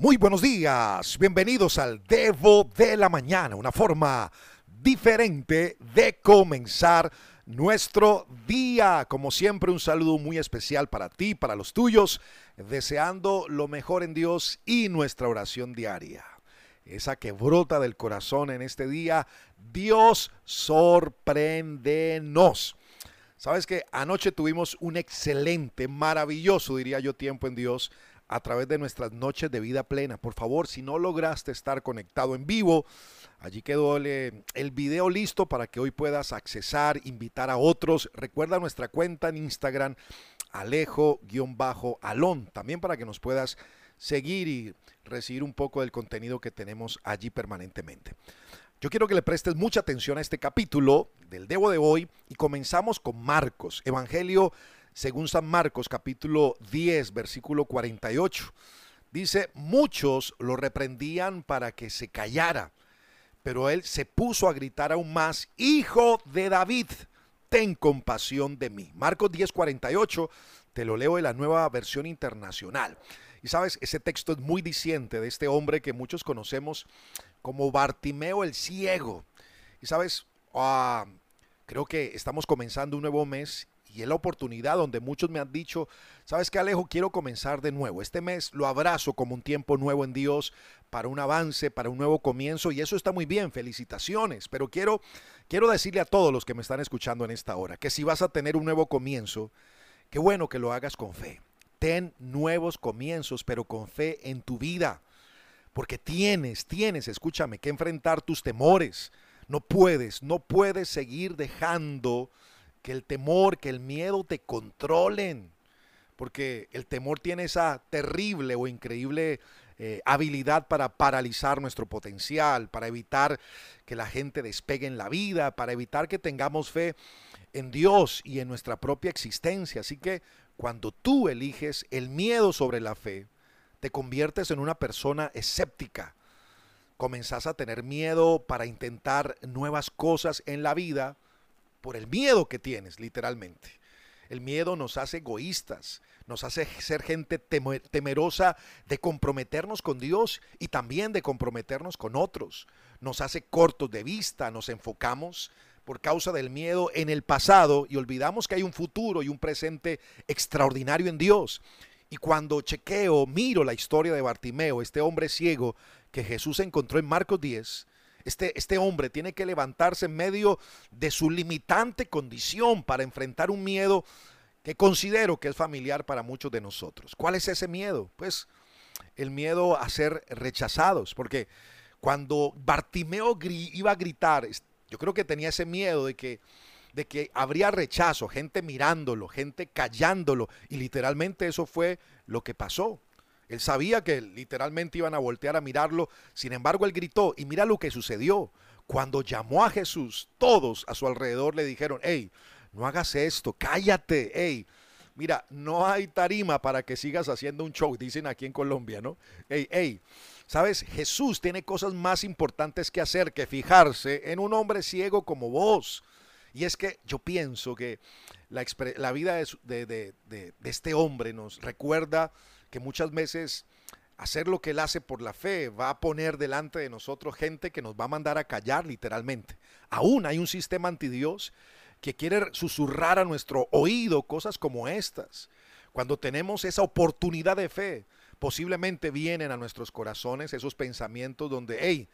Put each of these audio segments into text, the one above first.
Muy buenos días, bienvenidos al Devo de la Mañana, una forma diferente de comenzar nuestro día. Como siempre, un saludo muy especial para ti, para los tuyos, deseando lo mejor en Dios y nuestra oración diaria. Esa que brota del corazón en este día, Dios sorpréndenos. Sabes que anoche tuvimos un excelente, maravilloso, diría yo, tiempo en Dios a través de nuestras noches de vida plena. Por favor, si no lograste estar conectado en vivo, allí quedó el, el video listo para que hoy puedas accesar, invitar a otros. Recuerda nuestra cuenta en Instagram, Alejo-Alón, también para que nos puedas seguir y recibir un poco del contenido que tenemos allí permanentemente. Yo quiero que le prestes mucha atención a este capítulo del Debo de hoy y comenzamos con Marcos, Evangelio según San Marcos capítulo 10, versículo 48. Dice, muchos lo reprendían para que se callara, pero él se puso a gritar aún más, Hijo de David, ten compasión de mí. Marcos 10, 48, te lo leo en la nueva versión internacional. Y sabes, ese texto es muy diciente de este hombre que muchos conocemos como Bartimeo el ciego. Y sabes, ah, creo que estamos comenzando un nuevo mes y es la oportunidad donde muchos me han dicho, ¿sabes qué Alejo? Quiero comenzar de nuevo. Este mes lo abrazo como un tiempo nuevo en Dios, para un avance, para un nuevo comienzo y eso está muy bien, felicitaciones, pero quiero, quiero decirle a todos los que me están escuchando en esta hora que si vas a tener un nuevo comienzo, qué bueno que lo hagas con fe. Ten nuevos comienzos, pero con fe en tu vida. Porque tienes, tienes, escúchame, que enfrentar tus temores. No puedes, no puedes seguir dejando que el temor, que el miedo te controlen. Porque el temor tiene esa terrible o increíble eh, habilidad para paralizar nuestro potencial, para evitar que la gente despegue en la vida, para evitar que tengamos fe en Dios y en nuestra propia existencia. Así que cuando tú eliges el miedo sobre la fe, te conviertes en una persona escéptica. Comenzás a tener miedo para intentar nuevas cosas en la vida por el miedo que tienes, literalmente. El miedo nos hace egoístas, nos hace ser gente temerosa de comprometernos con Dios y también de comprometernos con otros. Nos hace cortos de vista, nos enfocamos por causa del miedo en el pasado y olvidamos que hay un futuro y un presente extraordinario en Dios. Y cuando chequeo, miro la historia de Bartimeo, este hombre ciego que Jesús encontró en Marcos 10, este, este, hombre tiene que levantarse en medio de su limitante condición para enfrentar un miedo que considero que es familiar para muchos de nosotros. ¿Cuál es ese miedo? Pues el miedo a ser rechazados, porque cuando Bartimeo iba a gritar, yo creo que tenía ese miedo de que de que habría rechazo, gente mirándolo, gente callándolo, y literalmente eso fue lo que pasó. Él sabía que literalmente iban a voltear a mirarlo. Sin embargo, él gritó y mira lo que sucedió. Cuando llamó a Jesús, todos a su alrededor le dijeron, hey, no hagas esto, cállate, hey. Mira, no hay tarima para que sigas haciendo un show, dicen aquí en Colombia, ¿no? Hey, hey, sabes, Jesús tiene cosas más importantes que hacer que fijarse en un hombre ciego como vos. Y es que yo pienso que la, vida de, de este hombre nos recuerda que muchas veces hacer lo que Él hace por la fe va a poner delante de nosotros gente que nos va a mandar a callar literalmente. Aún hay un sistema anti Dios que quiere susurrar a nuestro oído cosas como estas. Cuando tenemos esa oportunidad de fe, posiblemente vienen a nuestros corazones esos pensamientos donde, hey,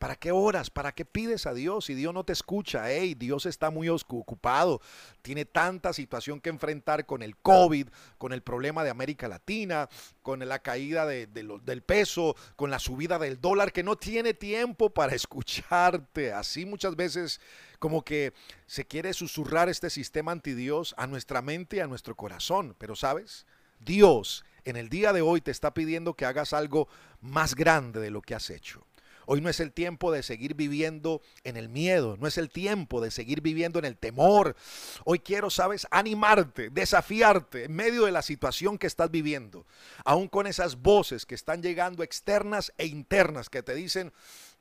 ¿Para qué oras? ¿Para qué pides a Dios si Dios no te escucha? Hey, Dios está muy ocupado, tiene tanta situación que enfrentar con el COVID, con el problema de América Latina, con la caída de, del peso, con la subida del dólar, que no tiene tiempo para escucharte. Así muchas veces como que se quiere susurrar este sistema anti Dios a nuestra mente y a nuestro corazón. Pero sabes, Dios en el día de hoy te está pidiendo que hagas algo más grande de lo que has hecho. Hoy no es el tiempo de seguir viviendo en el miedo, no es el tiempo de seguir viviendo en el temor. Hoy quiero, sabes, animarte, desafiarte en medio de la situación que estás viviendo, aún con esas voces que están llegando externas e internas que te dicen,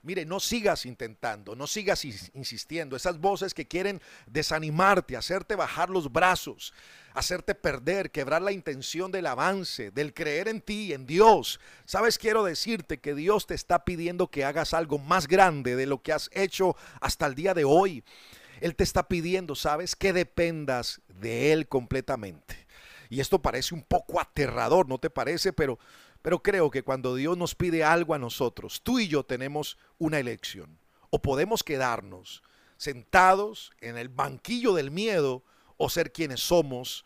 Mire, no sigas intentando, no sigas insistiendo. Esas voces que quieren desanimarte, hacerte bajar los brazos, hacerte perder, quebrar la intención del avance, del creer en ti, en Dios. Sabes, quiero decirte que Dios te está pidiendo que hagas algo más grande de lo que has hecho hasta el día de hoy. Él te está pidiendo, sabes, que dependas de Él completamente. Y esto parece un poco aterrador, ¿no te parece? Pero pero creo que cuando Dios nos pide algo a nosotros, tú y yo tenemos una elección. O podemos quedarnos sentados en el banquillo del miedo o ser quienes somos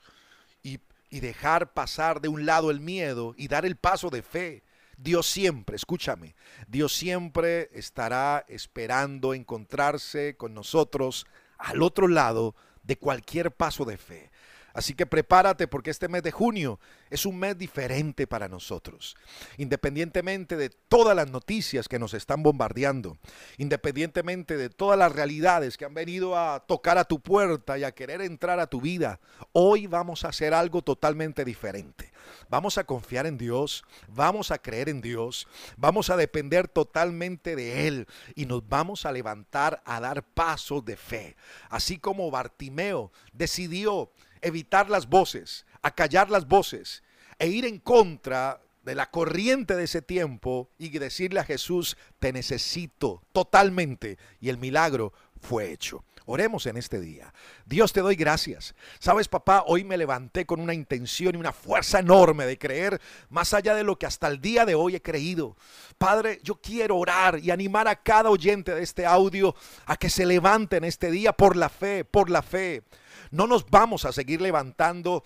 y, dejar pasar de un lado el miedo y dar el paso de fe. Dios siempre, escúchame, Dios siempre estará esperando encontrarse con nosotros al otro lado de cualquier paso de fe. Así que prepárate porque este mes de junio es un mes diferente para nosotros. Independientemente de todas las noticias que nos están bombardeando, independientemente de todas las realidades que han venido a tocar a tu puerta y a querer entrar a tu vida, hoy vamos a hacer algo totalmente diferente. Vamos a confiar en Dios, vamos a creer en Dios, vamos a depender totalmente de Él y nos vamos a levantar a dar pasos de fe. Así como Bartimeo decidió evitar las voces, acallar las voces e ir en contra de la corriente de ese tiempo y decirle a Jesús, te necesito totalmente. Y el milagro fue hecho. Oremos en este día. Dios te doy gracias. Sabes, papá, hoy me levanté con una intención y una fuerza enorme de creer más allá de lo que hasta el día de hoy he creído. Padre, yo quiero orar y animar a cada oyente de este audio a que se levante en este día por la fe, por la fe. No nos vamos a seguir levantando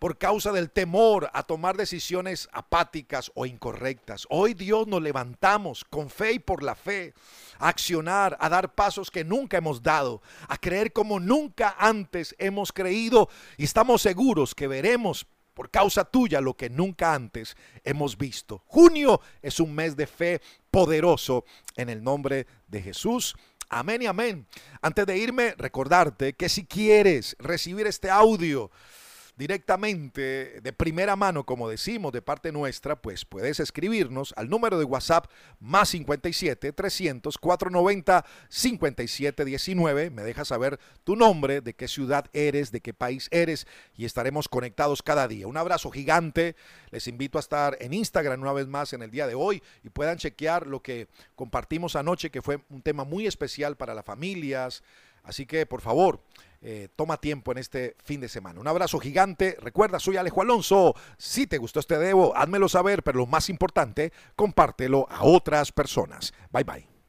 por causa del temor a tomar decisiones apáticas o incorrectas. Hoy Dios nos levantamos con fe y por la fe, a accionar, a dar pasos que nunca hemos dado, a creer como nunca antes hemos creído y estamos seguros que veremos por causa tuya lo que nunca antes hemos visto. Junio es un mes de fe poderoso en el nombre de Jesús. Amén y amén. Antes de irme, recordarte que si quieres recibir este audio, directamente de primera mano, como decimos, de parte nuestra, pues puedes escribirnos al número de WhatsApp más 57 300 490 57 19. Me dejas saber tu nombre, de qué ciudad eres, de qué país eres y estaremos conectados cada día. Un abrazo gigante. Les invito a estar en Instagram una vez más en el día de hoy y puedan chequear lo que compartimos anoche, que fue un tema muy especial para las familias. Así que, por favor, eh, toma tiempo en este fin de semana. Un abrazo gigante. Recuerda, soy Alejo Alonso. Si te gustó este debo, házmelo saber, pero lo más importante, compártelo a otras personas. Bye bye.